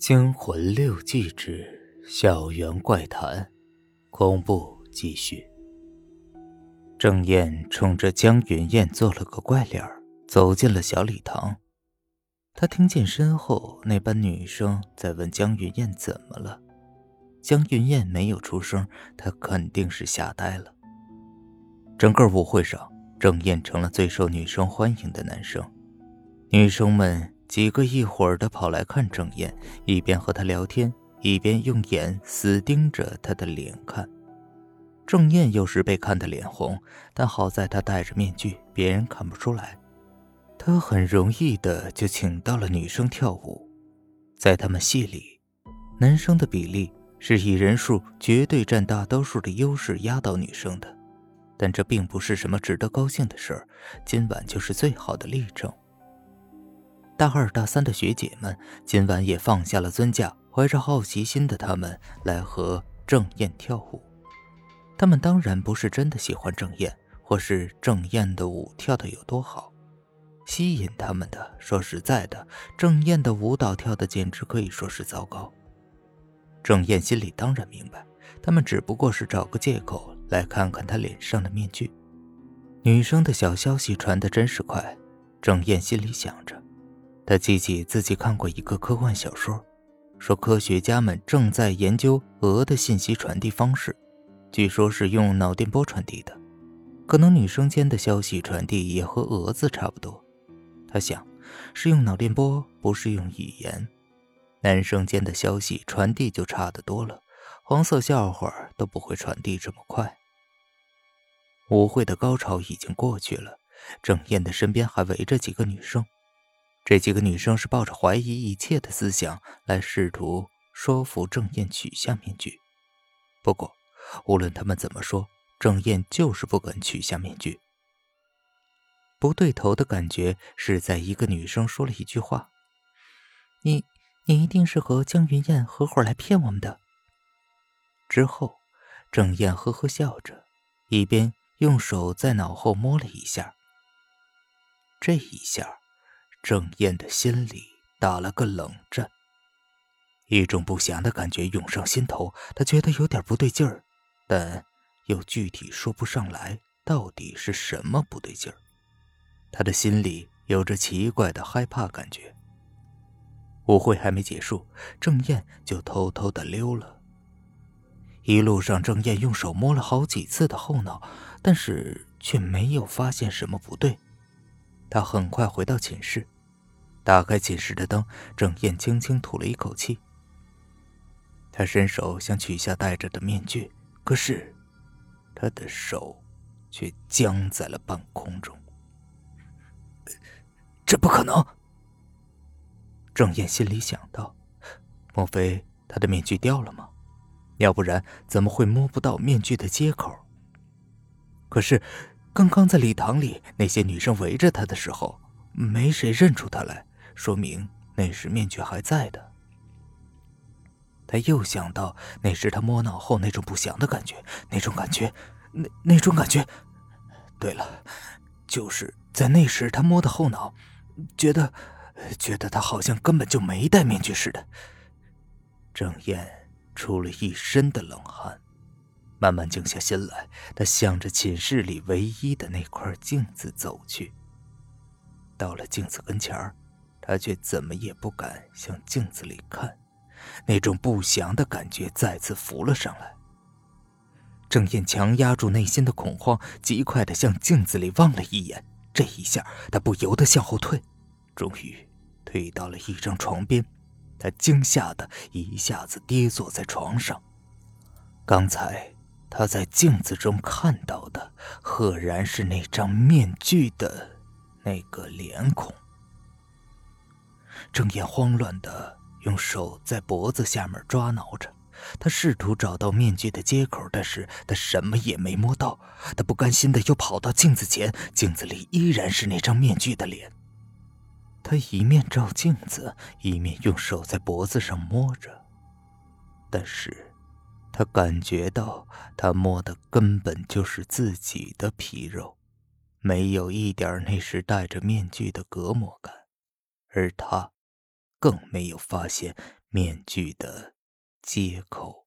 惊魂六记之校园怪谈，恐怖继续。郑燕冲着江云燕做了个怪脸走进了小礼堂。他听见身后那班女生在问江云燕怎么了。江云燕没有出声，她肯定是吓呆了。整个舞会上，郑燕成了最受女生欢迎的男生，女生们。几个一会儿的跑来看郑燕，一边和他聊天，一边用眼死盯着他的脸看。郑燕有时被看得脸红，但好在她戴着面具，别人看不出来。她很容易的就请到了女生跳舞。在他们系里，男生的比例是以人数绝对占大多数的优势压倒女生的，但这并不是什么值得高兴的事儿。今晚就是最好的例证。大二、大三的学姐们今晚也放下了尊驾，怀着好奇心的他们来和郑燕跳舞。他们当然不是真的喜欢郑燕，或是郑燕的舞跳得有多好。吸引他们的，说实在的，郑燕的舞蹈跳得简直可以说是糟糕。郑燕心里当然明白，他们只不过是找个借口来看看她脸上的面具。女生的小消息传得真是快，郑燕心里想着。他记起自己看过一个科幻小说，说科学家们正在研究鹅的信息传递方式，据说是用脑电波传递的，可能女生间的消息传递也和蛾子差不多。他想，是用脑电波，不是用语言。男生间的消息传递就差得多了，黄色笑话都不会传递这么快。舞会的高潮已经过去了，郑燕的身边还围着几个女生。这几个女生是抱着怀疑一切的思想来试图说服郑燕取下面具。不过，无论他们怎么说，郑燕就是不肯取下面具。不对头的感觉是在一个女生说了一句话：“你，你一定是和江云燕合伙来骗我们的。”之后，郑燕呵呵笑着，一边用手在脑后摸了一下。这一下。郑燕的心里打了个冷战，一种不祥的感觉涌上心头。她觉得有点不对劲儿，但又具体说不上来到底是什么不对劲儿。她的心里有着奇怪的害怕感觉。舞会还没结束，郑燕就偷偷的溜了。一路上，郑燕用手摸了好几次的后脑，但是却没有发现什么不对。他很快回到寝室，打开寝室的灯，郑燕轻轻吐了一口气。他伸手想取下戴着的面具，可是他的手却僵在了半空中。这不可能！郑燕心里想到：莫非他的面具掉了吗？要不然怎么会摸不到面具的接口？可是……刚刚在礼堂里，那些女生围着他的时候，没谁认出他来，说明那时面具还在的。他又想到那时他摸脑后那种不祥的感觉，那种感觉，那那种感觉。对了，就是在那时他摸的后脑，觉得，觉得他好像根本就没戴面具似的。郑燕出了一身的冷汗。慢慢静下心来，他向着寝室里唯一的那块镜子走去。到了镜子跟前，他却怎么也不敢向镜子里看，那种不祥的感觉再次浮了上来。郑燕强压住内心的恐慌，极快地向镜子里望了一眼。这一下，他不由得向后退，终于退到了一张床边。他惊吓的一下子跌坐在床上。刚才。他在镜子中看到的，赫然是那张面具的那个脸孔。郑燕慌乱的用手在脖子下面抓挠着，他试图找到面具的接口，但是他什么也没摸到。他不甘心的又跑到镜子前，镜子里依然是那张面具的脸。他一面照镜子，一面用手在脖子上摸着，但是。他感觉到，他摸的根本就是自己的皮肉，没有一点那时戴着面具的隔膜感，而他，更没有发现面具的接口。